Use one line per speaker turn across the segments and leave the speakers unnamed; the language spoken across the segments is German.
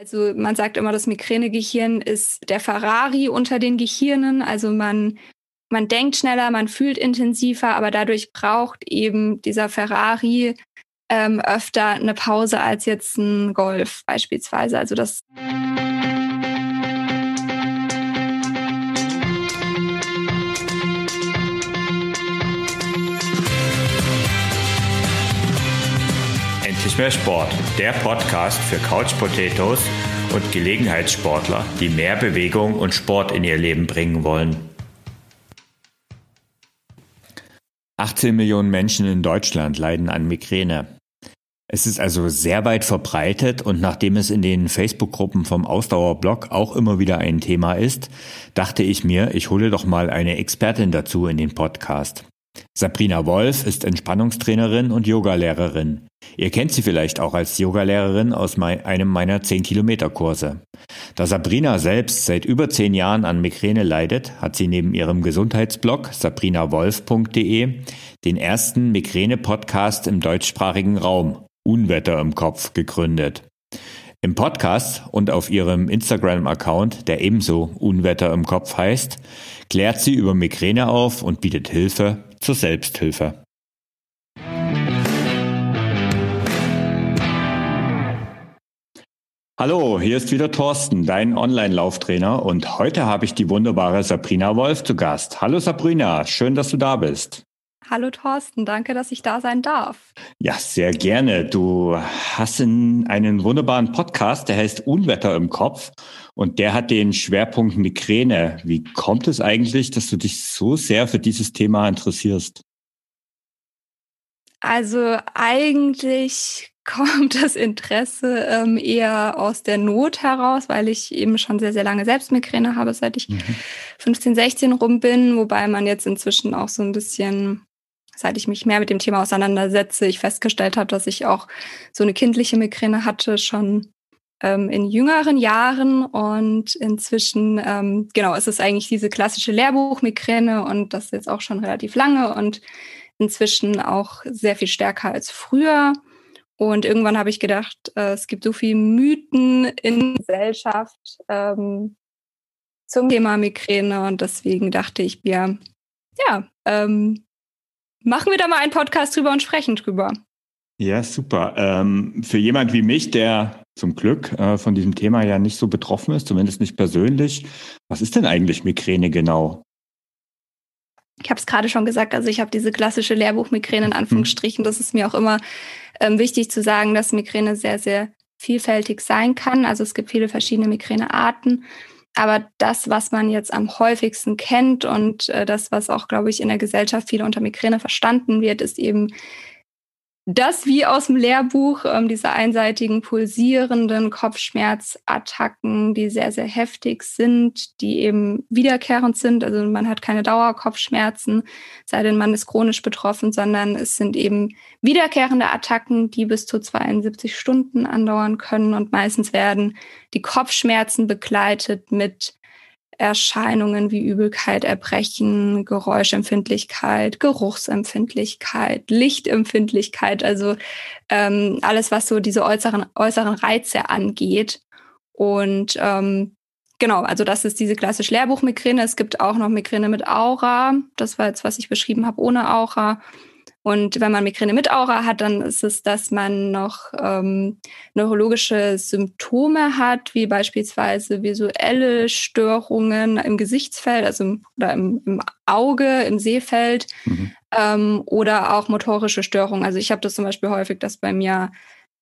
Also man sagt immer, das Migränegehirn ist der Ferrari unter den Gehirnen. Also man, man denkt schneller, man fühlt intensiver, aber dadurch braucht eben dieser Ferrari ähm, öfter eine Pause als jetzt ein Golf beispielsweise. Also das
Endlich mehr Sport, der Podcast für Couch Potatoes und Gelegenheitssportler, die mehr Bewegung und Sport in ihr Leben bringen wollen. 18 Millionen Menschen in Deutschland leiden an Migräne. Es ist also sehr weit verbreitet und nachdem es in den Facebook-Gruppen vom Ausdauerblog auch immer wieder ein Thema ist, dachte ich mir, ich hole doch mal eine Expertin dazu in den Podcast. Sabrina Wolf ist Entspannungstrainerin und Yogalehrerin. Ihr kennt sie vielleicht auch als Yogalehrerin aus einem meiner 10-Kilometer-Kurse. Da Sabrina selbst seit über zehn Jahren an Migräne leidet, hat sie neben ihrem Gesundheitsblog sabrinawolf.de den ersten Migräne-Podcast im deutschsprachigen Raum Unwetter im Kopf gegründet. Im Podcast und auf ihrem Instagram-Account, der ebenso Unwetter im Kopf heißt, klärt sie über Migräne auf und bietet Hilfe zur Selbsthilfe. Hallo, hier ist wieder Thorsten, dein Online-Lauftrainer und heute habe ich die wunderbare Sabrina Wolf zu Gast. Hallo Sabrina, schön, dass du da bist.
Hallo Thorsten, danke, dass ich da sein darf.
Ja, sehr gerne. Du hast einen wunderbaren Podcast, der heißt Unwetter im Kopf und der hat den Schwerpunkt Migräne. Wie kommt es eigentlich, dass du dich so sehr für dieses Thema interessierst?
Also eigentlich kommt das Interesse ähm, eher aus der Not heraus, weil ich eben schon sehr, sehr lange Selbstmigräne habe, seit ich mhm. 15, 16 rum bin, wobei man jetzt inzwischen auch so ein bisschen seit ich mich mehr mit dem Thema auseinandersetze, ich festgestellt habe, dass ich auch so eine kindliche Migräne hatte, schon ähm, in jüngeren Jahren. Und inzwischen, ähm, genau, es ist eigentlich diese klassische Lehrbuchmigräne und das jetzt auch schon relativ lange und inzwischen auch sehr viel stärker als früher. Und irgendwann habe ich gedacht, äh, es gibt so viele Mythen in Gesellschaft ähm, zum Thema Migräne und deswegen dachte ich mir, ja, ähm, machen wir da mal einen Podcast drüber und sprechen drüber.
Ja, super. Ähm, für jemand wie mich, der zum Glück äh, von diesem Thema ja nicht so betroffen ist, zumindest nicht persönlich, was ist denn eigentlich Migräne genau?
Ich habe es gerade schon gesagt, also ich habe diese klassische Lehrbuchmigräne in mhm. Anführungsstrichen. Das ist mir auch immer ähm, wichtig zu sagen, dass Migräne sehr, sehr vielfältig sein kann. Also es gibt viele verschiedene Migränearten. Aber das, was man jetzt am häufigsten kennt und äh, das, was auch, glaube ich, in der Gesellschaft viel unter Migräne verstanden wird, ist eben das wie aus dem Lehrbuch, ähm, diese einseitigen pulsierenden Kopfschmerzattacken, die sehr, sehr heftig sind, die eben wiederkehrend sind. Also man hat keine Dauerkopfschmerzen, sei denn man ist chronisch betroffen, sondern es sind eben wiederkehrende Attacken, die bis zu 72 Stunden andauern können und meistens werden die Kopfschmerzen begleitet mit Erscheinungen wie Übelkeit, Erbrechen, Geräuschempfindlichkeit, Geruchsempfindlichkeit, Lichtempfindlichkeit, also ähm, alles, was so diese äußeren, äußeren Reize angeht. Und ähm, genau, also das ist diese klassische Lehrbuchmigräne. Es gibt auch noch Migräne mit Aura. Das war jetzt, was ich beschrieben habe, ohne Aura. Und wenn man Migräne mit Aura hat, dann ist es, dass man noch ähm, neurologische Symptome hat, wie beispielsweise visuelle Störungen im Gesichtsfeld, also oder im, im Auge, im Sehfeld mhm. ähm, oder auch motorische Störungen. Also ich habe das zum Beispiel häufig, dass bei mir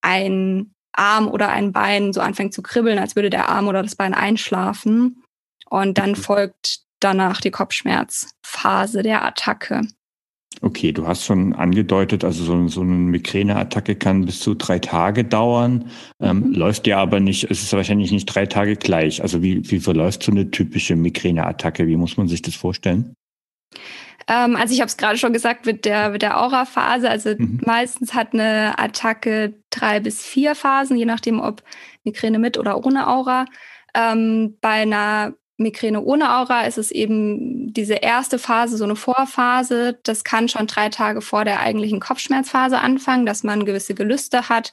ein Arm oder ein Bein so anfängt zu kribbeln, als würde der Arm oder das Bein einschlafen. Und dann mhm. folgt danach die Kopfschmerzphase der Attacke.
Okay, du hast schon angedeutet, also so, so eine Migräneattacke kann bis zu drei Tage dauern, ähm, mhm. läuft ja aber nicht, es ist wahrscheinlich nicht drei Tage gleich. Also wie, wie verläuft so eine typische Migräneattacke? Wie muss man sich das vorstellen?
Ähm, also ich habe es gerade schon gesagt mit der, mit der Aura-Phase. Also mhm. meistens hat eine Attacke drei bis vier Phasen, je nachdem, ob Migräne mit oder ohne Aura. Ähm, bei einer Migräne ohne Aura ist es eben diese erste Phase, so eine Vorphase. Das kann schon drei Tage vor der eigentlichen Kopfschmerzphase anfangen, dass man gewisse Gelüste hat,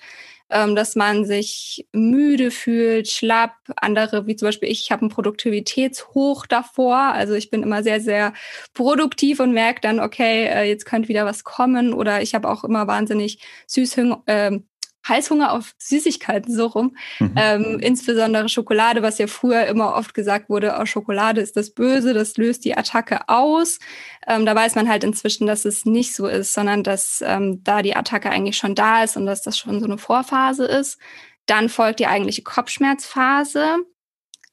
ähm, dass man sich müde fühlt, schlapp. Andere, wie zum Beispiel ich, ich habe einen Produktivitätshoch davor. Also ich bin immer sehr, sehr produktiv und merke dann, okay, äh, jetzt könnte wieder was kommen. Oder ich habe auch immer wahnsinnig Süßhunger, äh, Heißhunger auf Süßigkeiten so rum. Mhm. Ähm, insbesondere Schokolade, was ja früher immer oft gesagt wurde, oh, Schokolade ist das Böse, das löst die Attacke aus. Ähm, da weiß man halt inzwischen, dass es nicht so ist, sondern dass ähm, da die Attacke eigentlich schon da ist und dass das schon so eine Vorphase ist. Dann folgt die eigentliche Kopfschmerzphase.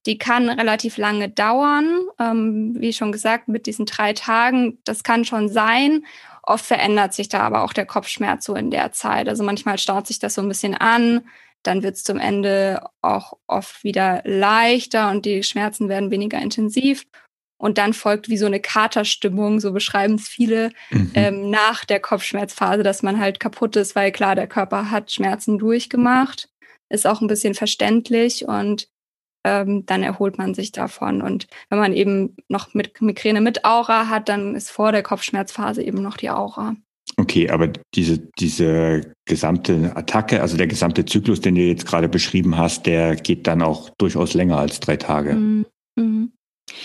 Die kann relativ lange dauern, ähm, wie schon gesagt, mit diesen drei Tagen. Das kann schon sein. Oft verändert sich da aber auch der Kopfschmerz so in der Zeit. Also manchmal staut sich das so ein bisschen an, dann wird es zum Ende auch oft wieder leichter und die Schmerzen werden weniger intensiv. Und dann folgt wie so eine Katerstimmung, so beschreiben es viele, mhm. ähm, nach der Kopfschmerzphase, dass man halt kaputt ist, weil klar, der Körper hat Schmerzen durchgemacht. Ist auch ein bisschen verständlich und ähm, dann erholt man sich davon. Und wenn man eben noch mit Migräne mit Aura hat, dann ist vor der Kopfschmerzphase eben noch die Aura.
Okay, aber diese, diese gesamte Attacke, also der gesamte Zyklus, den du jetzt gerade beschrieben hast, der geht dann auch durchaus länger als drei Tage. Mhm.
Mhm.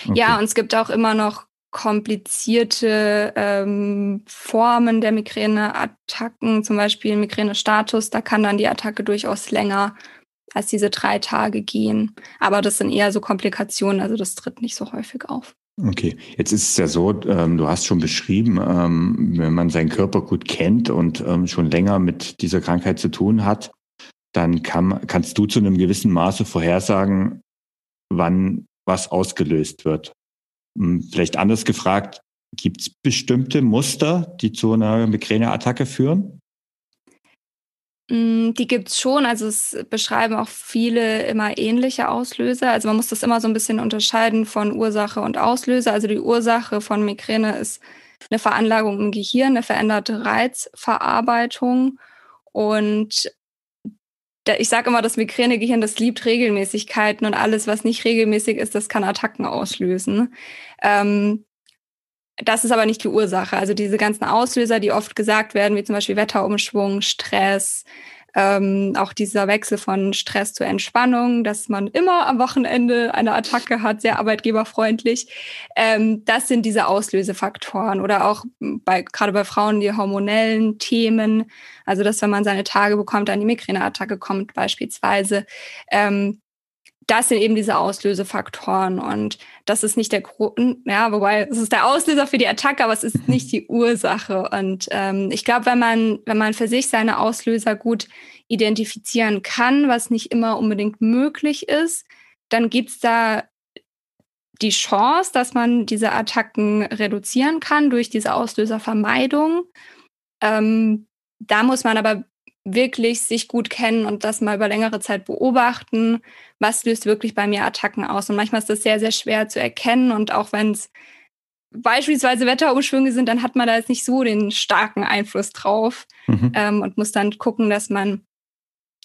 Okay. Ja, und es gibt auch immer noch komplizierte ähm, Formen der Migräneattacken, zum Beispiel Migränestatus, da kann dann die Attacke durchaus länger als diese drei Tage gehen. Aber das sind eher so Komplikationen, also das tritt nicht so häufig auf.
Okay, jetzt ist es ja so, ähm, du hast schon beschrieben, ähm, wenn man seinen Körper gut kennt und ähm, schon länger mit dieser Krankheit zu tun hat, dann kann, kannst du zu einem gewissen Maße vorhersagen, wann was ausgelöst wird. Hm, vielleicht anders gefragt, gibt es bestimmte Muster, die zu einer Migräneattacke führen?
Mm, die gibt's schon, also es beschreiben auch viele immer ähnliche Auslöser. Also man muss das immer so ein bisschen unterscheiden von Ursache und Auslöser. Also die Ursache von Migräne ist eine Veranlagung im Gehirn, eine veränderte Reizverarbeitung. Und ich sage immer, das Migränegehirn, das liebt Regelmäßigkeiten und alles, was nicht regelmäßig ist, das kann Attacken auslösen. Ähm, das ist aber nicht die Ursache. Also diese ganzen Auslöser, die oft gesagt werden, wie zum Beispiel Wetterumschwung, Stress, ähm, auch dieser Wechsel von Stress zur Entspannung, dass man immer am Wochenende eine Attacke hat, sehr arbeitgeberfreundlich. Ähm, das sind diese Auslösefaktoren oder auch bei, gerade bei Frauen die hormonellen Themen. Also, dass wenn man seine Tage bekommt, dann die Migräneattacke kommt beispielsweise. Ähm, das sind eben diese Auslösefaktoren und das ist nicht der Grund, ja, wobei es ist der Auslöser für die Attacke, aber es ist nicht die Ursache. Und ähm, ich glaube, wenn man, wenn man für sich seine Auslöser gut identifizieren kann, was nicht immer unbedingt möglich ist, dann gibt's da die Chance, dass man diese Attacken reduzieren kann durch diese Auslöservermeidung. Ähm, da muss man aber wirklich sich gut kennen und das mal über längere Zeit beobachten, was löst wirklich bei mir Attacken aus. Und manchmal ist das sehr, sehr schwer zu erkennen. Und auch wenn es beispielsweise Wetterumschwünge sind, dann hat man da jetzt nicht so den starken Einfluss drauf mhm. ähm, und muss dann gucken, dass man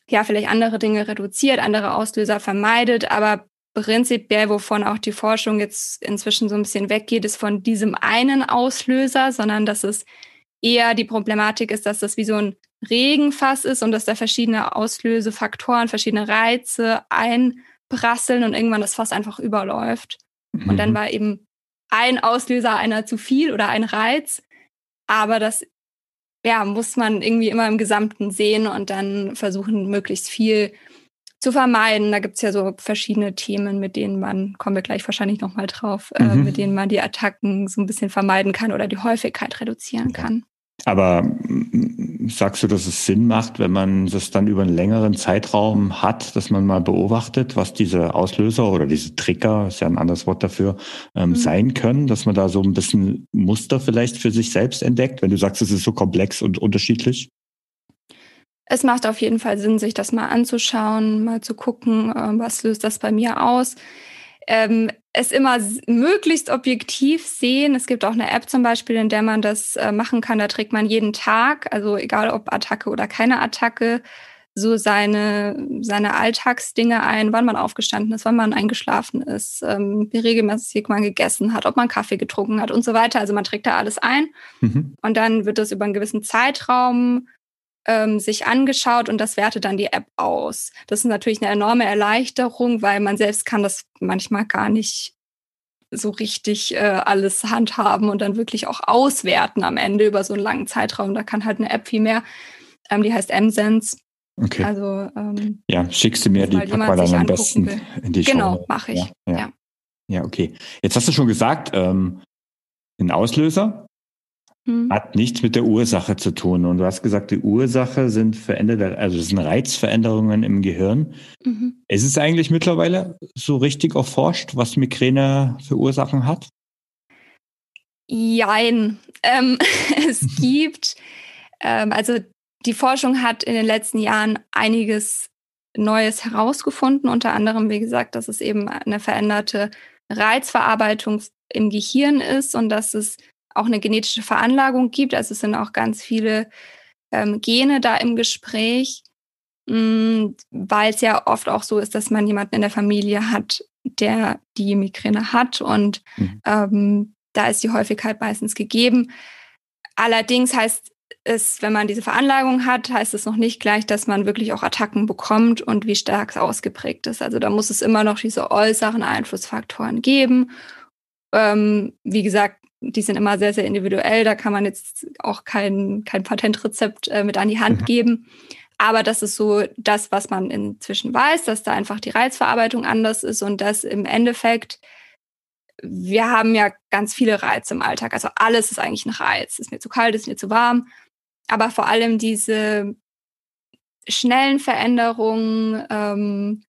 ja vielleicht andere Dinge reduziert, andere Auslöser vermeidet. Aber prinzipiell, wovon auch die Forschung jetzt inzwischen so ein bisschen weggeht, ist von diesem einen Auslöser, sondern dass es eher die Problematik ist, dass das wie so ein Regenfass ist und dass da verschiedene Auslösefaktoren, verschiedene Reize einprasseln und irgendwann das Fass einfach überläuft. Mhm. Und dann mhm. war eben ein Auslöser einer zu viel oder ein Reiz. Aber das ja, muss man irgendwie immer im Gesamten sehen und dann versuchen, möglichst viel zu vermeiden. Da gibt es ja so verschiedene Themen, mit denen man, kommen wir gleich wahrscheinlich nochmal drauf, mhm. äh, mit denen man die Attacken so ein bisschen vermeiden kann oder die Häufigkeit reduzieren kann.
Aber mm, sagst du, dass es Sinn macht, wenn man das dann über einen längeren Zeitraum hat, dass man mal beobachtet, was diese Auslöser oder diese Trigger, ist ja ein anderes Wort dafür, ähm, mhm. sein können, dass man da so ein bisschen Muster vielleicht für sich selbst entdeckt, wenn du sagst, es ist so komplex und unterschiedlich?
Es macht auf jeden Fall Sinn, sich das mal anzuschauen, mal zu gucken, äh, was löst das bei mir aus ähm, es immer möglichst objektiv sehen. Es gibt auch eine App zum Beispiel, in der man das äh, machen kann. Da trägt man jeden Tag, also egal ob Attacke oder keine Attacke, so seine, seine Alltagsdinge ein, wann man aufgestanden ist, wann man eingeschlafen ist, ähm, wie regelmäßig man gegessen hat, ob man Kaffee getrunken hat und so weiter. Also man trägt da alles ein. Mhm. Und dann wird das über einen gewissen Zeitraum ähm, sich angeschaut und das wertet dann die App aus. Das ist natürlich eine enorme Erleichterung, weil man selbst kann das manchmal gar nicht so richtig äh, alles handhaben und dann wirklich auch auswerten am Ende über so einen langen Zeitraum. Da kann halt eine App viel mehr. Ähm, die heißt M-Sense.
Okay.
Also ähm,
ja, schickst du mir die pack mal dann am besten will. in die
Genau, mache ich.
Ja, ja. ja, ja. okay. Jetzt hast du schon gesagt, ähm, ein Auslöser hm. hat nichts mit der Ursache zu tun. Und du hast gesagt, die Ursache sind veränderte, also das sind Reizveränderungen im Gehirn. Mhm. Ist es eigentlich mittlerweile so richtig erforscht, was Migräne für Ursachen hat?
Jein. Ähm, es gibt, ähm, also die Forschung hat in den letzten Jahren einiges Neues herausgefunden, unter anderem, wie gesagt, dass es eben eine veränderte Reizverarbeitung im Gehirn ist und dass es auch eine genetische Veranlagung gibt. Also es sind auch ganz viele ähm, Gene da im Gespräch, mm, weil es ja oft auch so ist, dass man jemanden in der Familie hat, der die Migräne hat und mhm. ähm, da ist die Häufigkeit meistens gegeben. Allerdings heißt es, wenn man diese Veranlagung hat, heißt es noch nicht gleich, dass man wirklich auch Attacken bekommt und wie stark es ausgeprägt ist. Also da muss es immer noch diese äußeren Einflussfaktoren geben. Ähm, wie gesagt, die sind immer sehr, sehr individuell. Da kann man jetzt auch kein, kein Patentrezept äh, mit an die Hand mhm. geben. Aber das ist so das, was man inzwischen weiß, dass da einfach die Reizverarbeitung anders ist und dass im Endeffekt wir haben ja ganz viele Reize im Alltag. Also alles ist eigentlich ein Reiz. Ist mir zu kalt, ist mir zu warm. Aber vor allem diese schnellen Veränderungen, ähm,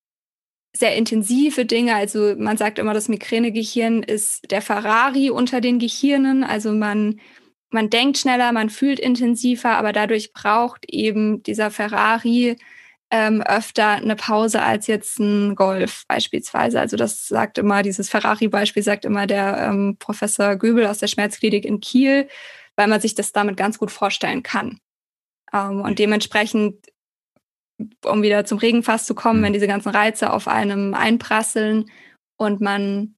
sehr intensive Dinge. Also man sagt immer, das Migränegehirn ist der Ferrari unter den Gehirnen. Also man, man denkt schneller, man fühlt intensiver, aber dadurch braucht eben dieser Ferrari ähm, öfter eine Pause als jetzt ein Golf beispielsweise. Also das sagt immer, dieses Ferrari-Beispiel sagt immer der ähm, Professor Göbel aus der Schmerzklinik in Kiel, weil man sich das damit ganz gut vorstellen kann. Ähm, und dementsprechend um wieder zum Regenfass zu kommen, mhm. wenn diese ganzen Reize auf einem einprasseln und man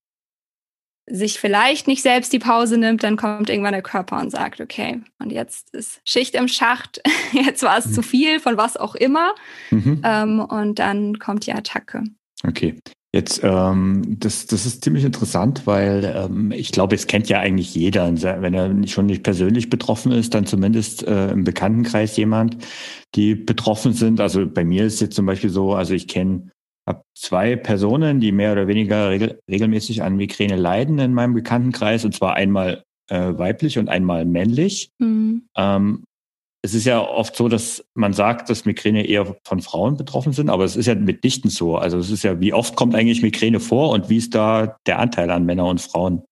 sich vielleicht nicht selbst die Pause nimmt, dann kommt irgendwann der Körper und sagt, okay, und jetzt ist Schicht im Schacht, jetzt war es mhm. zu viel von was auch immer. Mhm. Ähm, und dann kommt die Attacke.
Okay. Jetzt, ähm, das, das ist ziemlich interessant, weil ähm, ich glaube, es kennt ja eigentlich jeder, wenn er schon nicht persönlich betroffen ist, dann zumindest äh, im Bekanntenkreis jemand, die betroffen sind. Also bei mir ist jetzt zum Beispiel so, also ich kenne habe zwei Personen, die mehr oder weniger regel, regelmäßig an Migräne leiden in meinem Bekanntenkreis, und zwar einmal äh, weiblich und einmal männlich. Mhm. Ähm, es ist ja oft so, dass man sagt, dass Migräne eher von Frauen betroffen sind, aber es ist ja mitnichten so. Also es ist ja, wie oft kommt eigentlich Migräne vor und wie ist da der Anteil an Männer und Frauen?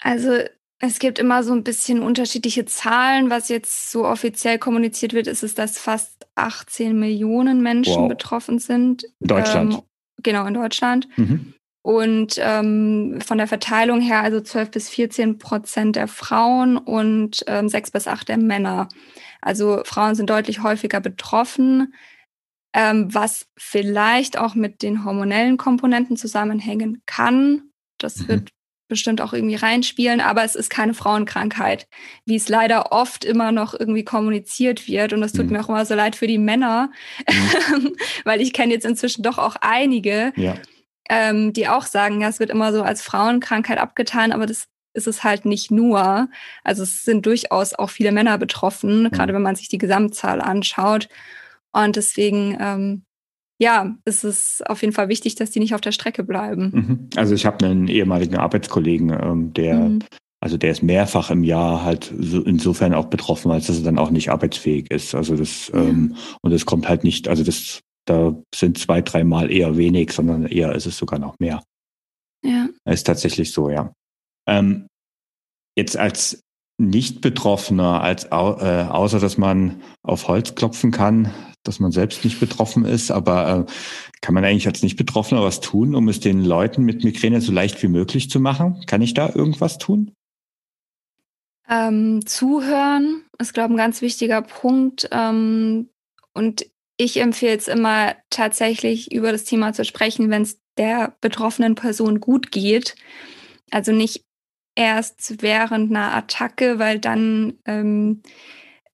Also es gibt immer so ein bisschen unterschiedliche Zahlen. Was jetzt so offiziell kommuniziert wird, ist es, dass fast 18 Millionen Menschen wow. betroffen sind.
In Deutschland. Ähm,
genau, in Deutschland. Mhm. Und ähm, von der Verteilung her also 12 bis 14 Prozent der Frauen und ähm, 6 bis 8 der Männer. Also Frauen sind deutlich häufiger betroffen, ähm, was vielleicht auch mit den hormonellen Komponenten zusammenhängen kann. Das mhm. wird bestimmt auch irgendwie reinspielen, aber es ist keine Frauenkrankheit, wie es leider oft immer noch irgendwie kommuniziert wird. Und es tut mhm. mir auch immer so leid für die Männer, mhm. weil ich kenne jetzt inzwischen doch auch einige, ja ähm, die auch sagen, ja, es wird immer so als Frauenkrankheit abgetan, aber das ist es halt nicht nur. Also es sind durchaus auch viele Männer betroffen, mhm. gerade wenn man sich die Gesamtzahl anschaut. Und deswegen, ähm, ja, ist es auf jeden Fall wichtig, dass die nicht auf der Strecke bleiben.
Mhm. Also ich habe einen ehemaligen Arbeitskollegen, ähm, der mhm. Also der ist mehrfach im Jahr halt so insofern auch betroffen, als dass er dann auch nicht arbeitsfähig ist. Also das ja. ähm, und es kommt halt nicht, also das da sind zwei, dreimal eher wenig, sondern eher ist es sogar noch mehr.
Ja.
Ist tatsächlich so, ja. Ähm, jetzt als Nicht-Betroffener, als au äh, außer dass man auf Holz klopfen kann, dass man selbst nicht betroffen ist, aber äh, kann man eigentlich als Nicht-Betroffener was tun, um es den Leuten mit Migräne so leicht wie möglich zu machen? Kann ich da irgendwas tun?
Ähm, zuhören ist, glaube ich, ein ganz wichtiger Punkt. Ähm, und ich empfehle es immer tatsächlich über das Thema zu sprechen, wenn es der betroffenen Person gut geht. Also nicht erst während einer Attacke, weil dann ähm,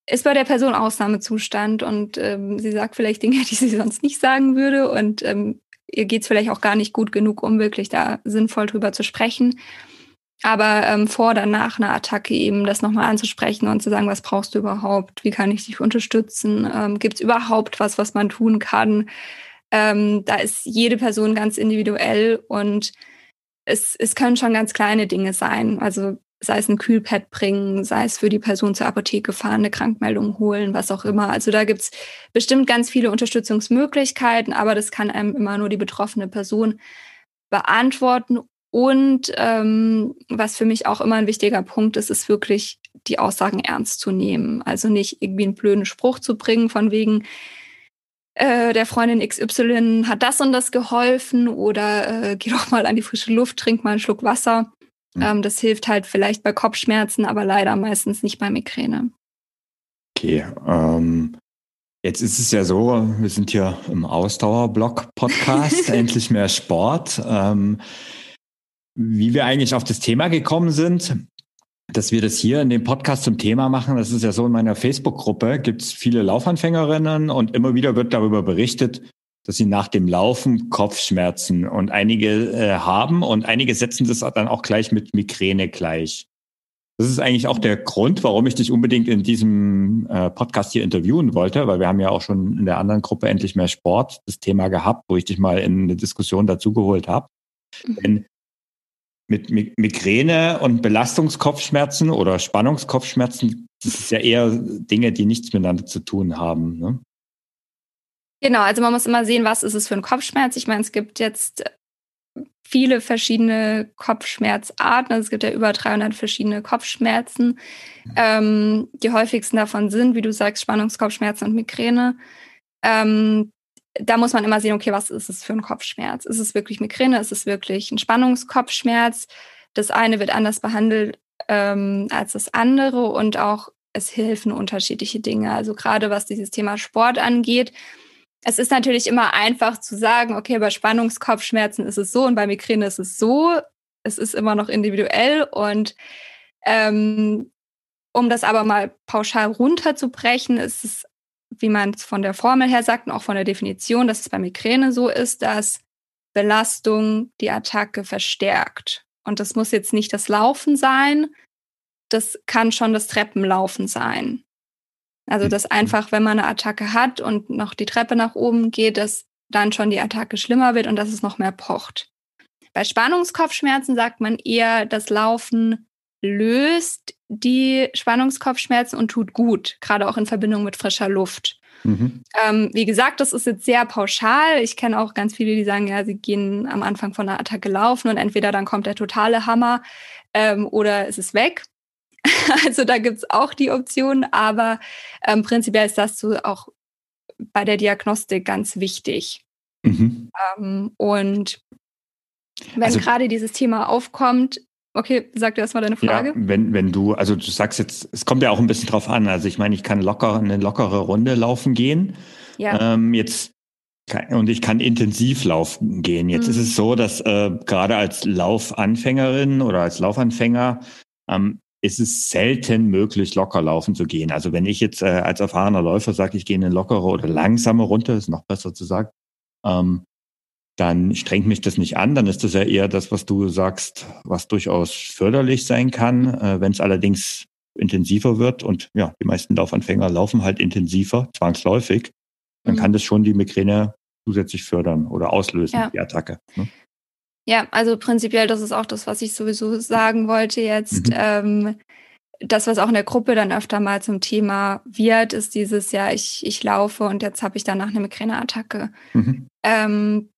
ist bei der Person Ausnahmezustand und ähm, sie sagt vielleicht Dinge, die sie sonst nicht sagen würde und ähm, ihr geht es vielleicht auch gar nicht gut genug, um wirklich da sinnvoll drüber zu sprechen. Aber ähm, vor oder nach einer Attacke eben das nochmal anzusprechen und zu sagen, was brauchst du überhaupt? Wie kann ich dich unterstützen? Ähm, Gibt es überhaupt was, was man tun kann? Ähm, da ist jede Person ganz individuell und es, es können schon ganz kleine Dinge sein. Also sei es ein Kühlpad bringen, sei es für die Person zur Apotheke fahren, eine Krankmeldung holen, was auch immer. Also da gibt's bestimmt ganz viele Unterstützungsmöglichkeiten, aber das kann einem immer nur die betroffene Person beantworten. Und ähm, was für mich auch immer ein wichtiger Punkt ist, ist wirklich die Aussagen ernst zu nehmen. Also nicht irgendwie einen blöden Spruch zu bringen von wegen, äh, der Freundin XY hat das und das geholfen oder äh, geh doch mal an die frische Luft, trink mal einen Schluck Wasser Mhm. Ähm, das hilft halt vielleicht bei Kopfschmerzen, aber leider meistens nicht bei Migräne.
Okay, ähm, jetzt ist es ja so, wir sind hier im Ausdauerblock-Podcast, endlich mehr Sport. Ähm, wie wir eigentlich auf das Thema gekommen sind, dass wir das hier in dem Podcast zum Thema machen, das ist ja so in meiner Facebook-Gruppe, gibt es viele Laufanfängerinnen und immer wieder wird darüber berichtet, dass sie nach dem Laufen Kopfschmerzen und einige äh, haben und einige setzen das dann auch gleich mit Migräne gleich. Das ist eigentlich auch der Grund, warum ich dich unbedingt in diesem äh, Podcast hier interviewen wollte, weil wir haben ja auch schon in der anderen Gruppe endlich mehr Sport das Thema gehabt, wo ich dich mal in eine Diskussion dazugeholt habe. Mhm. Denn mit Migräne und Belastungskopfschmerzen oder Spannungskopfschmerzen, das ist ja eher Dinge, die nichts miteinander zu tun haben. Ne?
Genau, also man muss immer sehen, was ist es für ein Kopfschmerz. Ich meine, es gibt jetzt viele verschiedene Kopfschmerzarten. Also es gibt ja über 300 verschiedene Kopfschmerzen. Ähm, die häufigsten davon sind, wie du sagst, Spannungskopfschmerzen und Migräne. Ähm, da muss man immer sehen, okay, was ist es für ein Kopfschmerz? Ist es wirklich Migräne? Ist es wirklich ein Spannungskopfschmerz? Das eine wird anders behandelt ähm, als das andere und auch es helfen unterschiedliche Dinge. Also gerade was dieses Thema Sport angeht, es ist natürlich immer einfach zu sagen, okay, bei Spannungskopfschmerzen ist es so und bei Migräne ist es so. Es ist immer noch individuell und ähm, um das aber mal pauschal runterzubrechen, ist es, wie man es von der Formel her sagt und auch von der Definition, dass es bei Migräne so ist, dass Belastung die Attacke verstärkt. Und das muss jetzt nicht das Laufen sein, das kann schon das Treppenlaufen sein. Also dass mhm. einfach, wenn man eine Attacke hat und noch die Treppe nach oben geht, dass dann schon die Attacke schlimmer wird und dass es noch mehr pocht. Bei Spannungskopfschmerzen sagt man eher, das Laufen löst die Spannungskopfschmerzen und tut gut, gerade auch in Verbindung mit frischer Luft. Mhm. Ähm, wie gesagt, das ist jetzt sehr pauschal. Ich kenne auch ganz viele, die sagen, ja, sie gehen am Anfang von einer Attacke laufen und entweder dann kommt der totale Hammer ähm, oder es ist weg. Also da gibt es auch die Option, aber ähm, prinzipiell ist das so auch bei der Diagnostik ganz wichtig. Mhm. Ähm, und wenn also, gerade dieses Thema aufkommt, okay, sag dir erstmal deine Frage. Ja,
wenn, wenn du, also du sagst jetzt, es kommt ja auch ein bisschen drauf an. Also ich meine, ich kann locker eine lockere Runde laufen gehen. Ja. Ähm, jetzt und ich kann intensiv laufen gehen. Jetzt mhm. ist es so, dass äh, gerade als Laufanfängerin oder als Laufanfänger ähm, ist es selten möglich, locker laufen zu gehen. Also wenn ich jetzt äh, als erfahrener Läufer sage, ich gehe in eine lockere oder langsame Runde, ist noch besser zu sagen, ähm, dann strengt mich das nicht an. Dann ist das ja eher das, was du sagst, was durchaus förderlich sein kann. Äh, wenn es allerdings intensiver wird und ja, die meisten Laufanfänger laufen halt intensiver, zwangsläufig, dann mhm. kann das schon die Migräne zusätzlich fördern oder auslösen, ja. die Attacke. Ne?
Ja, also prinzipiell, das ist auch das, was ich sowieso sagen wollte jetzt. Mhm. Ähm, das, was auch in der Gruppe dann öfter mal zum Thema wird, ist dieses, ja, ich, ich laufe und jetzt habe ich danach eine Migräneattacke. Mhm. Ähm,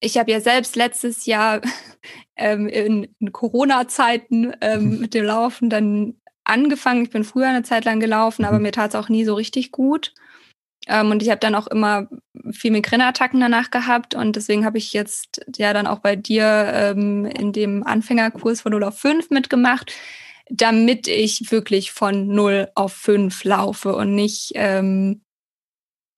ich habe ja selbst letztes Jahr ähm, in, in Corona-Zeiten ähm, mhm. mit dem Laufen dann angefangen. Ich bin früher eine Zeit lang gelaufen, aber mhm. mir tat es auch nie so richtig gut. Ähm, und ich habe dann auch immer viel Migräneattacken danach gehabt. Und deswegen habe ich jetzt ja dann auch bei dir ähm, in dem Anfängerkurs von 0 auf 5 mitgemacht, damit ich wirklich von 0 auf 5 laufe und nicht ähm,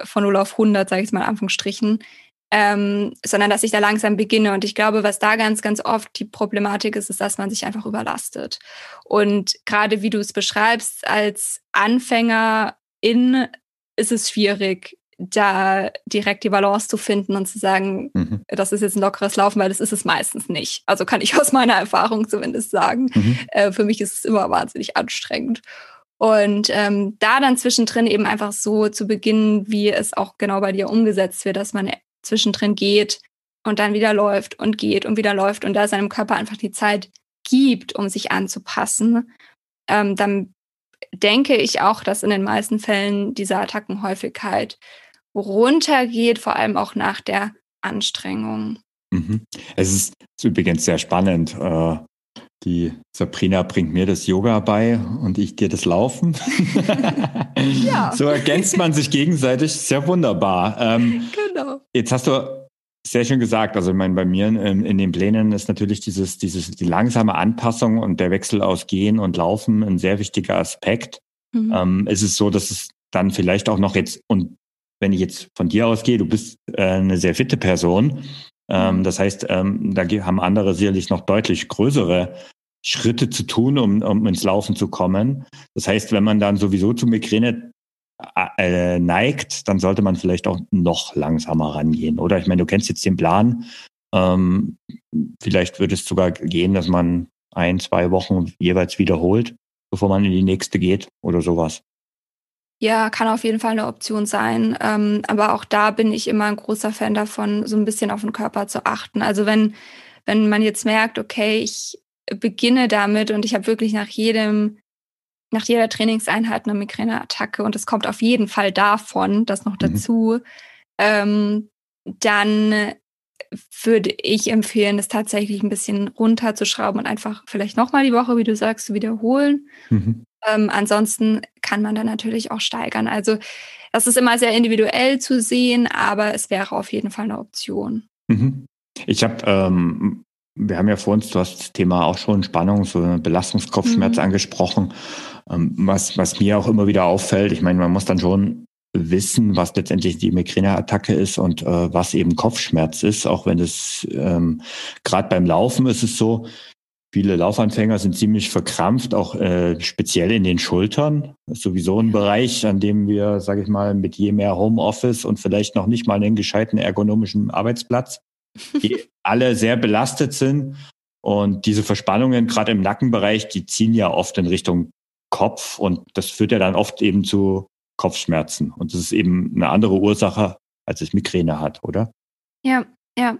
von 0 auf 100, sage ich mal in Anführungsstrichen, ähm, sondern dass ich da langsam beginne. Und ich glaube, was da ganz, ganz oft die Problematik ist, ist, dass man sich einfach überlastet. Und gerade wie du es beschreibst, als Anfänger in ist es schwierig, da direkt die Balance zu finden und zu sagen, mhm. das ist jetzt ein lockeres Laufen, weil das ist es meistens nicht. Also kann ich aus meiner Erfahrung zumindest sagen. Mhm. Äh, für mich ist es immer wahnsinnig anstrengend. Und ähm, da dann zwischendrin eben einfach so zu beginnen, wie es auch genau bei dir umgesetzt wird, dass man zwischendrin geht und dann wieder läuft und geht und wieder läuft und da seinem Körper einfach die Zeit gibt, um sich anzupassen, ähm, dann denke ich auch, dass in den meisten Fällen diese Attackenhäufigkeit runtergeht, vor allem auch nach der Anstrengung.
Mhm. Es ist übrigens sehr spannend. Äh, die Sabrina bringt mir das Yoga bei und ich dir das Laufen. ja. So ergänzt man sich gegenseitig sehr wunderbar. Ähm, genau. Jetzt hast du sehr schön gesagt. Also ich meine, bei mir in, in, den Plänen ist natürlich dieses, dieses, die langsame Anpassung und der Wechsel aus Gehen und Laufen ein sehr wichtiger Aspekt. Mhm. Ähm, es ist so, dass es dann vielleicht auch noch jetzt, und wenn ich jetzt von dir ausgehe, du bist äh, eine sehr fitte Person. Ähm, mhm. das heißt, ähm, da haben andere sicherlich noch deutlich größere Schritte zu tun, um, um ins Laufen zu kommen. Das heißt, wenn man dann sowieso zu Migräne äh, neigt, dann sollte man vielleicht auch noch langsamer rangehen. Oder ich meine, du kennst jetzt den Plan. Ähm, vielleicht würde es sogar gehen, dass man ein, zwei Wochen jeweils wiederholt, bevor man in die nächste geht oder sowas.
Ja, kann auf jeden Fall eine Option sein. Ähm, aber auch da bin ich immer ein großer Fan davon, so ein bisschen auf den Körper zu achten. Also wenn, wenn man jetzt merkt, okay, ich beginne damit und ich habe wirklich nach jedem, nach jeder Trainingseinheit eine Migräneattacke und es kommt auf jeden Fall davon, das noch mhm. dazu, ähm, dann würde ich empfehlen, das tatsächlich ein bisschen runterzuschrauben und einfach vielleicht nochmal die Woche, wie du sagst, zu wiederholen. Mhm. Ähm, ansonsten kann man dann natürlich auch steigern. Also das ist immer sehr individuell zu sehen, aber es wäre auf jeden Fall eine Option.
Mhm. Ich habe, ähm, wir haben ja vor uns, du hast das Thema auch schon Spannung, so Belastungskopfschmerz mhm. angesprochen. Ähm, was, was mir auch immer wieder auffällt, ich meine, man muss dann schon wissen, was letztendlich die Migräneattacke ist und äh, was eben Kopfschmerz ist, auch wenn es ähm, gerade beim Laufen ist es so, viele Laufanfänger sind ziemlich verkrampft, auch äh, speziell in den Schultern. Das ist sowieso ein Bereich, an dem wir, sage ich mal, mit je mehr Homeoffice und vielleicht noch nicht mal einen gescheiten ergonomischen Arbeitsplatz, die alle sehr belastet sind. Und diese Verspannungen, gerade im Nackenbereich, die ziehen ja oft in Richtung Kopf und das führt ja dann oft eben zu Kopfschmerzen. Und das ist eben eine andere Ursache, als es Migräne hat, oder?
Ja, ja.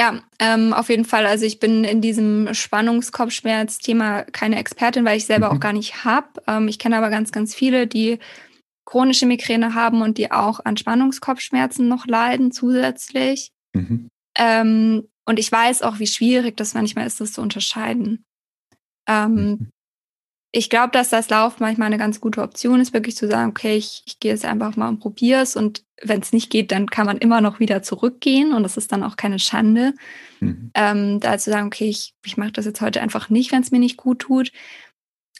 Ja, ähm, auf jeden Fall. Also ich bin in diesem Spannungskopfschmerz-Thema keine Expertin, weil ich selber mhm. auch gar nicht habe. Ähm, ich kenne aber ganz, ganz viele, die chronische Migräne haben und die auch an Spannungskopfschmerzen noch leiden zusätzlich. Mhm. Ähm, und ich weiß auch, wie schwierig das manchmal ist, das zu unterscheiden. Ähm, mhm ich glaube, dass das Lauf manchmal eine ganz gute Option ist, wirklich zu sagen, okay, ich, ich gehe jetzt einfach mal und probiere es und wenn es nicht geht, dann kann man immer noch wieder zurückgehen und das ist dann auch keine Schande. Mhm. Ähm, da zu sagen, okay, ich, ich mache das jetzt heute einfach nicht, wenn es mir nicht gut tut.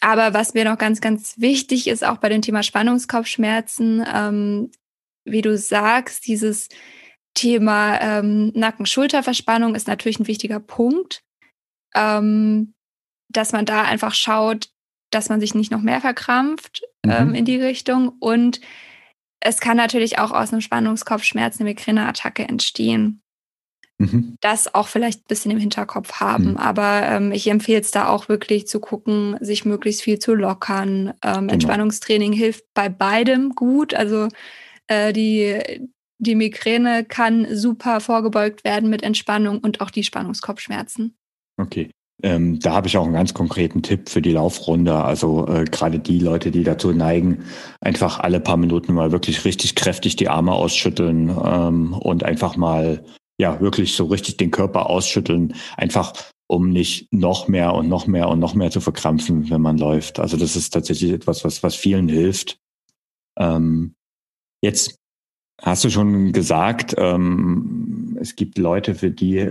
Aber was mir noch ganz, ganz wichtig ist, auch bei dem Thema Spannungskopfschmerzen, ähm, wie du sagst, dieses Thema ähm, Nacken-Schulterverspannung ist natürlich ein wichtiger Punkt, ähm, dass man da einfach schaut, dass man sich nicht noch mehr verkrampft mhm. ähm, in die Richtung. Und es kann natürlich auch aus einem Spannungskopfschmerz eine Migräneattacke entstehen. Mhm. Das auch vielleicht ein bisschen im Hinterkopf haben. Mhm. Aber ähm, ich empfehle es da auch wirklich zu gucken, sich möglichst viel zu lockern. Ähm, genau. Entspannungstraining hilft bei beidem gut. Also äh, die, die Migräne kann super vorgebeugt werden mit Entspannung und auch die Spannungskopfschmerzen.
Okay. Ähm, da habe ich auch einen ganz konkreten Tipp für die Laufrunde. Also äh, gerade die Leute, die dazu neigen, einfach alle paar Minuten mal wirklich richtig kräftig die Arme ausschütteln ähm, und einfach mal ja wirklich so richtig den Körper ausschütteln, einfach um nicht noch mehr und noch mehr und noch mehr zu verkrampfen, wenn man läuft. Also das ist tatsächlich etwas, was, was vielen hilft. Ähm, jetzt hast du schon gesagt, ähm, es gibt Leute, für die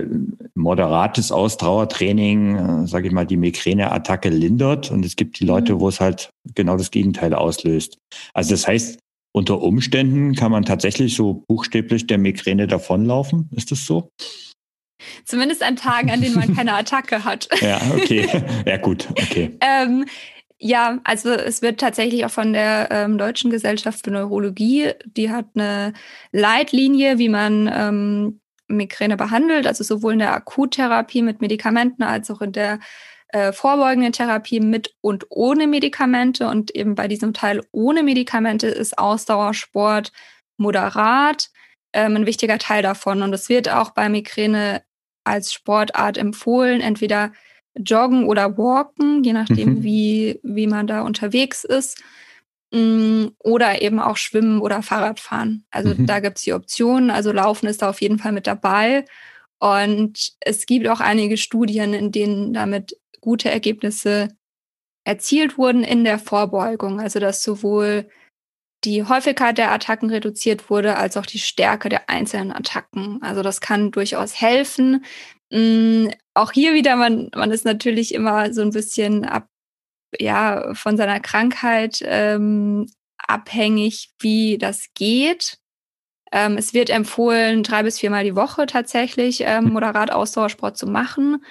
moderates Ausdauertraining, äh, sage ich mal, die Migräneattacke lindert und es gibt die Leute, mhm. wo es halt genau das Gegenteil auslöst. Also das heißt, unter Umständen kann man tatsächlich so buchstäblich der Migräne davonlaufen. Ist das so?
Zumindest an Tagen, an denen man keine Attacke hat.
ja, okay. Ja, gut, okay.
ähm, Ja, also es wird tatsächlich auch von der ähm, Deutschen Gesellschaft für Neurologie, die hat eine Leitlinie, wie man ähm, Migräne behandelt, also sowohl in der Akuttherapie mit Medikamenten als auch in der äh, vorbeugenden Therapie mit und ohne Medikamente. Und eben bei diesem Teil ohne Medikamente ist Ausdauersport moderat ähm, ein wichtiger Teil davon. Und es wird auch bei Migräne als Sportart empfohlen, entweder joggen oder walken, je nachdem, mhm. wie, wie man da unterwegs ist. Mm, oder eben auch schwimmen oder Fahrradfahren. Also mhm. da gibt es die Optionen. Also Laufen ist da auf jeden Fall mit dabei. Und es gibt auch einige Studien, in denen damit gute Ergebnisse erzielt wurden in der Vorbeugung. Also dass sowohl die Häufigkeit der Attacken reduziert wurde, als auch die Stärke der einzelnen Attacken. Also das kann durchaus helfen. Mhm. Auch hier wieder, man, man ist natürlich immer so ein bisschen ab, ja, von seiner Krankheit ähm, abhängig, wie das geht. Ähm, es wird empfohlen, drei bis viermal die Woche tatsächlich ähm, hm. moderat Ausdauersport zu machen.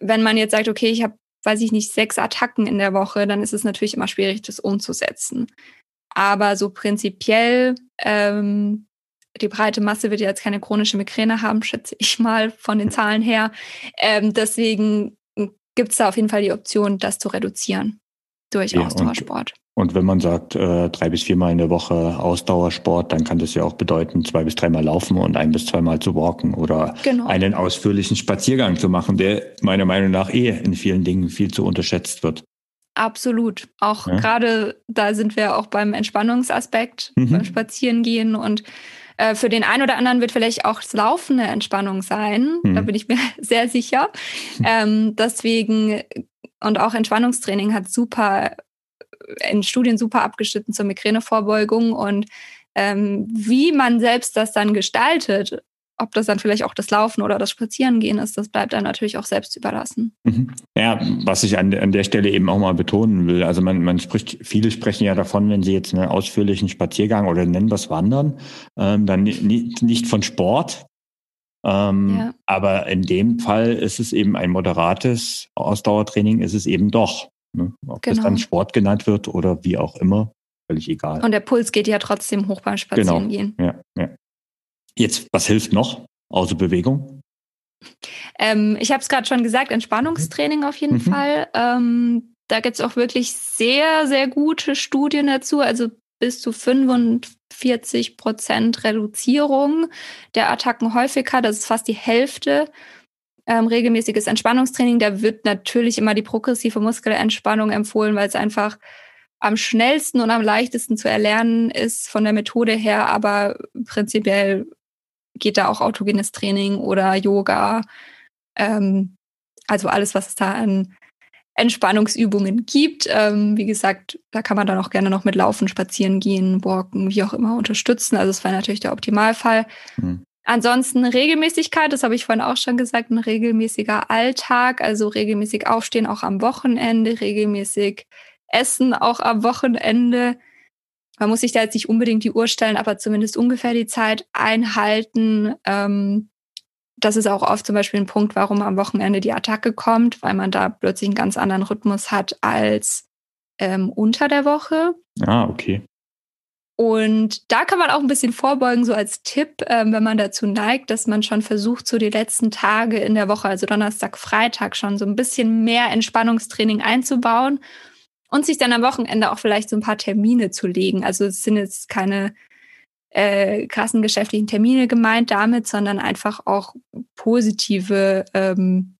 Wenn man jetzt sagt, okay, ich habe, weiß ich nicht, sechs Attacken in der Woche, dann ist es natürlich immer schwierig, das umzusetzen. Aber so prinzipiell, ähm, die breite Masse wird jetzt keine chronische Migräne haben, schätze ich mal von den Zahlen her. Ähm, deswegen gibt es da auf jeden Fall die Option, das zu reduzieren durch ja, Ausdauersport.
Und, und, wenn man sagt, äh, drei bis viermal in der Woche Ausdauersport, dann kann das ja auch bedeuten, zwei bis dreimal laufen und ein bis zweimal zu walken oder genau. einen ausführlichen Spaziergang zu machen, der meiner Meinung nach eh in vielen Dingen viel zu unterschätzt wird.
Absolut. Auch ja. gerade da sind wir auch beim Entspannungsaspekt, mhm. beim Spazierengehen und äh, für den einen oder anderen wird vielleicht auch das Laufen eine Entspannung sein. Mhm. Da bin ich mir sehr sicher. Ähm, deswegen und auch Entspannungstraining hat super in Studien super abgeschnitten zur Migränevorbeugung und ähm, wie man selbst das dann gestaltet, ob das dann vielleicht auch das Laufen oder das Spazierengehen ist, das bleibt dann natürlich auch selbst überlassen.
Mhm. Ja, was ich an, an der Stelle eben auch mal betonen will, also man, man spricht, viele sprechen ja davon, wenn sie jetzt einen ausführlichen Spaziergang oder nennen es Wandern, ähm, dann nicht, nicht von Sport. Ähm, ja. Aber in dem Fall ist es eben ein moderates Ausdauertraining, ist es eben doch. Ne? Ob genau. das dann Sport genannt wird oder wie auch immer, völlig egal.
Und der Puls geht ja trotzdem hoch beim genau. Spazierengehen.
Genau. Ja, ja. Jetzt, was hilft noch außer Bewegung?
Ähm, ich habe es gerade schon gesagt, Entspannungstraining auf jeden mhm. Fall. Ähm, da gibt es auch wirklich sehr, sehr gute Studien dazu. Also bis zu 45 Prozent Reduzierung der Attackenhäufigkeit. Das ist fast die Hälfte. Ähm, regelmäßiges Entspannungstraining. Da wird natürlich immer die progressive Muskelentspannung empfohlen, weil es einfach am schnellsten und am leichtesten zu erlernen ist von der Methode her, aber prinzipiell geht da auch autogenes Training oder Yoga. Ähm, also alles, was es da an Entspannungsübungen gibt. Ähm, wie gesagt, da kann man dann auch gerne noch mit Laufen, Spazieren gehen, Walken, wie auch immer unterstützen. Also es wäre natürlich der Optimalfall. Mhm. Ansonsten Regelmäßigkeit, das habe ich vorhin auch schon gesagt, ein regelmäßiger Alltag, also regelmäßig aufstehen, auch am Wochenende, regelmäßig essen, auch am Wochenende. Man muss sich da jetzt nicht unbedingt die Uhr stellen, aber zumindest ungefähr die Zeit einhalten. Ähm, das ist auch oft zum Beispiel ein Punkt, warum am Wochenende die Attacke kommt, weil man da plötzlich einen ganz anderen Rhythmus hat als ähm, unter der Woche.
Ah, okay.
Und da kann man auch ein bisschen vorbeugen, so als Tipp, ähm, wenn man dazu neigt, dass man schon versucht, so die letzten Tage in der Woche, also Donnerstag, Freitag, schon so ein bisschen mehr Entspannungstraining einzubauen und sich dann am Wochenende auch vielleicht so ein paar Termine zu legen. Also es sind jetzt keine äh, krassen geschäftlichen Termine gemeint damit, sondern einfach auch positive ähm,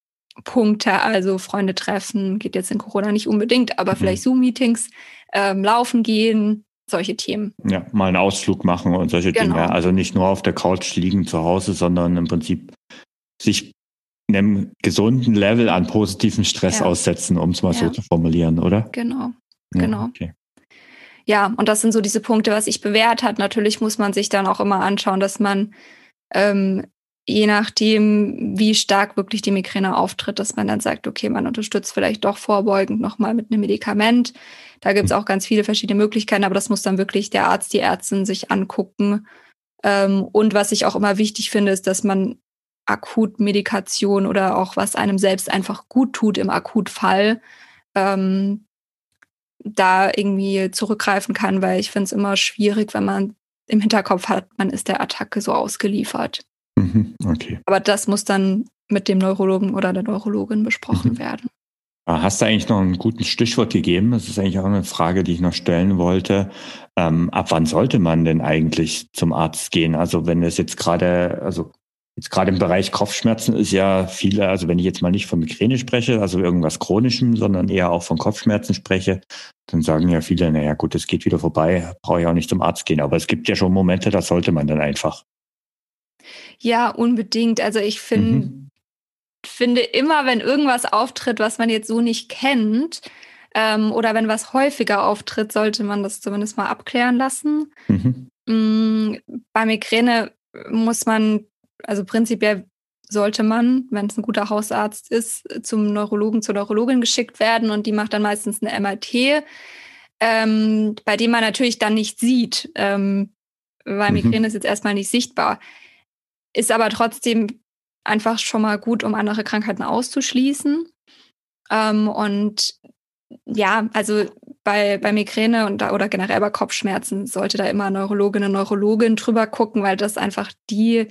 Punkte, also Freunde treffen, geht jetzt in Corona nicht unbedingt, aber mhm. vielleicht Zoom-Meetings, ähm, laufen gehen, solche Themen.
Ja, mal einen Ausflug machen und solche genau. Dinge. Also nicht nur auf der Couch liegen zu Hause, sondern im Prinzip sich einem gesunden Level an positiven Stress ja. aussetzen, um es mal ja. so zu formulieren, oder?
Genau, ja, genau. Okay. Ja, und das sind so diese Punkte, was sich bewährt hat. Natürlich muss man sich dann auch immer anschauen, dass man ähm, je nachdem, wie stark wirklich die Migräne auftritt, dass man dann sagt, okay, man unterstützt vielleicht doch vorbeugend nochmal mit einem Medikament. Da gibt es auch ganz viele verschiedene Möglichkeiten, aber das muss dann wirklich der Arzt, die Ärztin sich angucken. Ähm, und was ich auch immer wichtig finde, ist, dass man Akutmedikation oder auch was einem selbst einfach gut tut im Akutfall, ähm, da irgendwie zurückgreifen kann, weil ich finde es immer schwierig, wenn man im Hinterkopf hat, man ist der Attacke so ausgeliefert.
Mhm, okay.
Aber das muss dann mit dem Neurologen oder der Neurologin besprochen mhm. werden.
Ah, hast du eigentlich noch ein gutes Stichwort gegeben? Das ist eigentlich auch eine Frage, die ich noch stellen wollte. Ähm, ab wann sollte man denn eigentlich zum Arzt gehen? Also wenn es jetzt gerade, also jetzt gerade im Bereich Kopfschmerzen ist ja viele, also wenn ich jetzt mal nicht von Migräne spreche, also irgendwas Chronischem, sondern eher auch von Kopfschmerzen spreche, dann sagen ja viele, naja gut, es geht wieder vorbei, brauche ich auch nicht zum Arzt gehen. Aber es gibt ja schon Momente, da sollte man dann einfach.
Ja, unbedingt. Also ich finde, mhm finde immer, wenn irgendwas auftritt, was man jetzt so nicht kennt, ähm, oder wenn was häufiger auftritt, sollte man das zumindest mal abklären lassen. Mhm. Mm, bei Migräne muss man, also prinzipiell sollte man, wenn es ein guter Hausarzt ist, zum Neurologen, zur Neurologin geschickt werden und die macht dann meistens eine MRT, ähm, bei dem man natürlich dann nicht sieht, ähm, weil mhm. Migräne ist jetzt erstmal nicht sichtbar. Ist aber trotzdem einfach schon mal gut, um andere Krankheiten auszuschließen. Ähm, und ja, also bei, bei Migräne und da, oder generell bei Kopfschmerzen sollte da immer Neurologin und Neurologin drüber gucken, weil das einfach die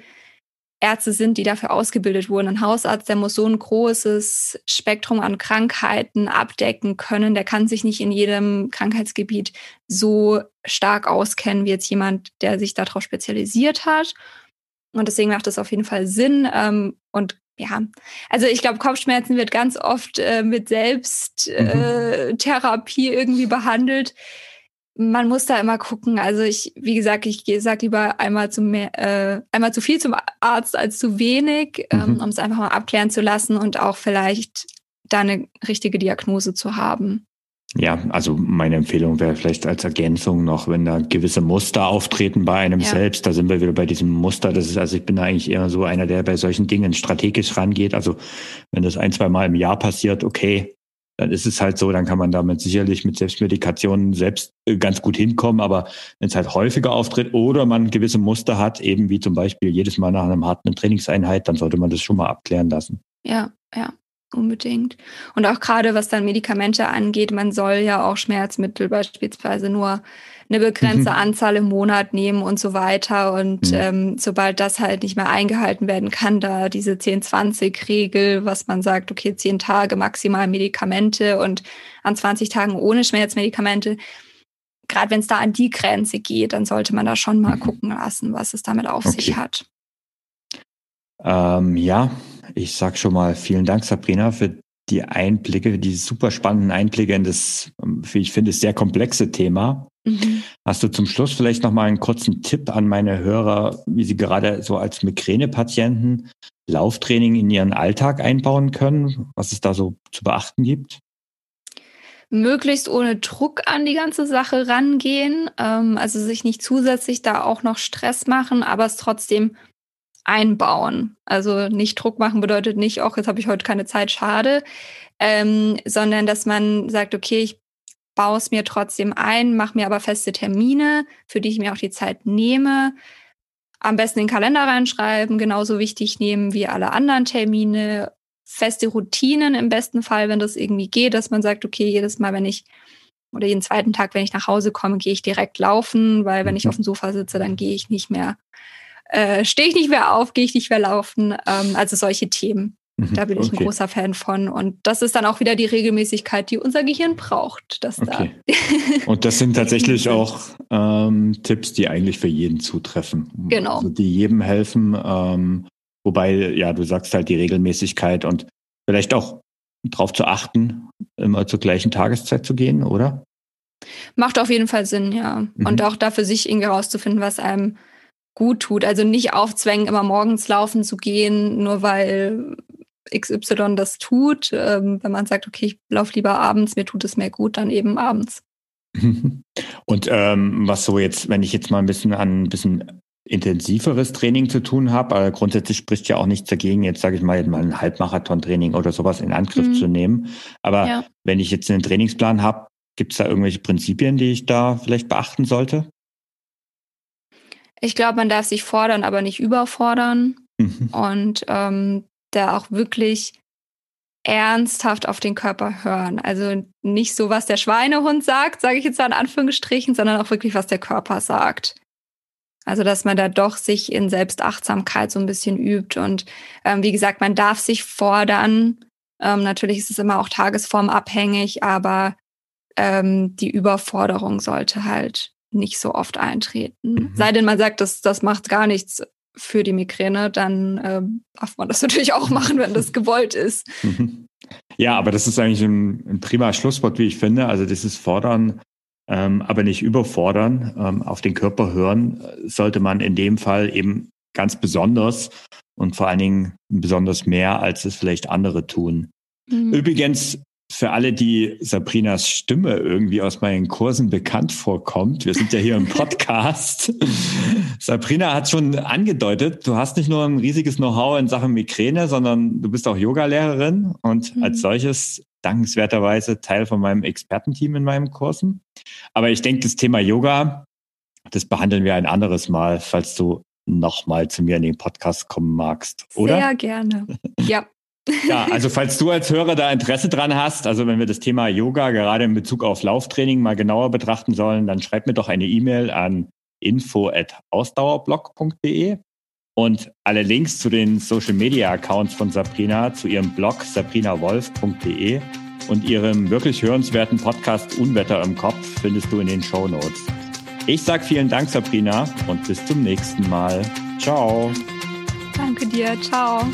Ärzte sind, die dafür ausgebildet wurden. Ein Hausarzt, der muss so ein großes Spektrum an Krankheiten abdecken können. Der kann sich nicht in jedem Krankheitsgebiet so stark auskennen wie jetzt jemand, der sich darauf spezialisiert hat. Und deswegen macht das auf jeden Fall Sinn. Ähm, und ja, also ich glaube, Kopfschmerzen wird ganz oft äh, mit Selbsttherapie mhm. irgendwie behandelt. Man muss da immer gucken. Also ich, wie gesagt, ich sage lieber einmal zu mehr, äh, einmal zu viel zum Arzt als zu wenig, ähm, mhm. um es einfach mal abklären zu lassen und auch vielleicht da eine richtige Diagnose zu haben.
Ja, also meine Empfehlung wäre vielleicht als Ergänzung noch, wenn da gewisse Muster auftreten bei einem ja. selbst, da sind wir wieder bei diesem Muster. Das ist, also ich bin da eigentlich eher so einer, der bei solchen Dingen strategisch rangeht. Also wenn das ein, zwei Mal im Jahr passiert, okay, dann ist es halt so, dann kann man damit sicherlich mit Selbstmedikationen selbst äh, ganz gut hinkommen. Aber wenn es halt häufiger auftritt oder man gewisse Muster hat, eben wie zum Beispiel jedes Mal nach einem harten Trainingseinheit, dann sollte man das schon mal abklären lassen.
Ja, ja. Unbedingt. Und auch gerade was dann Medikamente angeht, man soll ja auch Schmerzmittel beispielsweise nur eine begrenzte mhm. Anzahl im Monat nehmen und so weiter. Und mhm. ähm, sobald das halt nicht mehr eingehalten werden kann, da diese 10-20-Regel, was man sagt, okay, 10 Tage maximal Medikamente und an 20 Tagen ohne Schmerzmedikamente, gerade wenn es da an die Grenze geht, dann sollte man da schon mal mhm. gucken lassen, was es damit auf okay. sich hat.
Ähm, ja, ich sag schon mal vielen Dank, Sabrina, für die Einblicke, die super spannenden Einblicke in das, wie ich finde, sehr komplexe Thema. Mhm. Hast du zum Schluss vielleicht noch mal einen kurzen Tipp an meine Hörer, wie sie gerade so als Migräne-Patienten Lauftraining in ihren Alltag einbauen können, was es da so zu beachten gibt?
möglichst ohne Druck an die ganze Sache rangehen, ähm, also sich nicht zusätzlich da auch noch Stress machen, aber es trotzdem einbauen. Also nicht Druck machen bedeutet nicht, auch jetzt habe ich heute keine Zeit, schade, ähm, sondern dass man sagt, okay, ich baue es mir trotzdem ein, mache mir aber feste Termine, für die ich mir auch die Zeit nehme. Am besten den Kalender reinschreiben, genauso wichtig nehmen wie alle anderen Termine. Feste Routinen im besten Fall, wenn das irgendwie geht, dass man sagt, okay, jedes Mal, wenn ich oder jeden zweiten Tag, wenn ich nach Hause komme, gehe ich direkt laufen, weil wenn ich mhm. auf dem Sofa sitze, dann gehe ich nicht mehr äh, stehe ich nicht mehr auf, gehe ich nicht mehr laufen. Ähm, also solche Themen. Mhm, da bin ich okay. ein großer Fan von. Und das ist dann auch wieder die Regelmäßigkeit, die unser Gehirn braucht. Dass okay.
da Und das sind tatsächlich auch ähm, Tipps, die eigentlich für jeden zutreffen.
Genau.
Also die jedem helfen. Ähm, wobei, ja, du sagst halt die Regelmäßigkeit und vielleicht auch darauf zu achten, immer zur gleichen Tageszeit zu gehen, oder?
Macht auf jeden Fall Sinn, ja. Mhm. Und auch da für sich irgendwie rauszufinden, was einem gut tut. Also nicht aufzwängen, immer morgens laufen zu gehen, nur weil XY das tut. Ähm, wenn man sagt, okay, ich laufe lieber abends, mir tut es mehr gut, dann eben abends.
Und ähm, was so jetzt, wenn ich jetzt mal ein bisschen an ein bisschen intensiveres Training zu tun habe, aber grundsätzlich spricht ja auch nichts dagegen, jetzt sage ich mal, mal ein Halbmarathon-Training oder sowas in Angriff mhm. zu nehmen. Aber ja. wenn ich jetzt einen Trainingsplan habe, gibt es da irgendwelche Prinzipien, die ich da vielleicht beachten sollte?
Ich glaube, man darf sich fordern, aber nicht überfordern. Mhm. Und ähm, da auch wirklich ernsthaft auf den Körper hören. Also nicht so, was der Schweinehund sagt, sage ich jetzt mal in Anführungsstrichen, sondern auch wirklich, was der Körper sagt. Also, dass man da doch sich in Selbstachtsamkeit so ein bisschen übt. Und ähm, wie gesagt, man darf sich fordern. Ähm, natürlich ist es immer auch tagesformabhängig, aber ähm, die Überforderung sollte halt nicht so oft eintreten. Mhm. Sei denn, man sagt, das, das macht gar nichts für die Migräne, dann äh, darf man das natürlich auch machen, wenn das gewollt ist. Mhm.
Ja, aber das ist eigentlich ein, ein prima Schlusswort, wie ich finde. Also dieses Fordern, ähm, aber nicht überfordern, ähm, auf den Körper hören, sollte man in dem Fall eben ganz besonders und vor allen Dingen besonders mehr, als es vielleicht andere tun. Mhm. Übrigens, für alle, die Sabrinas Stimme irgendwie aus meinen Kursen bekannt vorkommt, wir sind ja hier im Podcast. Sabrina hat schon angedeutet, du hast nicht nur ein riesiges Know-how in Sachen Migräne, sondern du bist auch Yogalehrerin und mhm. als solches dankenswerterweise Teil von meinem Expertenteam in meinen Kursen. Aber ich denke, das Thema Yoga, das behandeln wir ein anderes Mal, falls du nochmal zu mir in den Podcast kommen magst, oder?
Sehr gerne. Ja.
Ja, also falls du als Hörer da Interesse dran hast, also wenn wir das Thema Yoga gerade in Bezug auf Lauftraining mal genauer betrachten sollen, dann schreib mir doch eine E-Mail an info@ausdauerblog.de und alle Links zu den Social Media Accounts von Sabrina, zu ihrem Blog sabrinawolf.de und ihrem wirklich hörenswerten Podcast Unwetter im Kopf findest du in den Show Notes. Ich sag vielen Dank, Sabrina, und bis zum nächsten Mal. Ciao.
Danke dir. Ciao.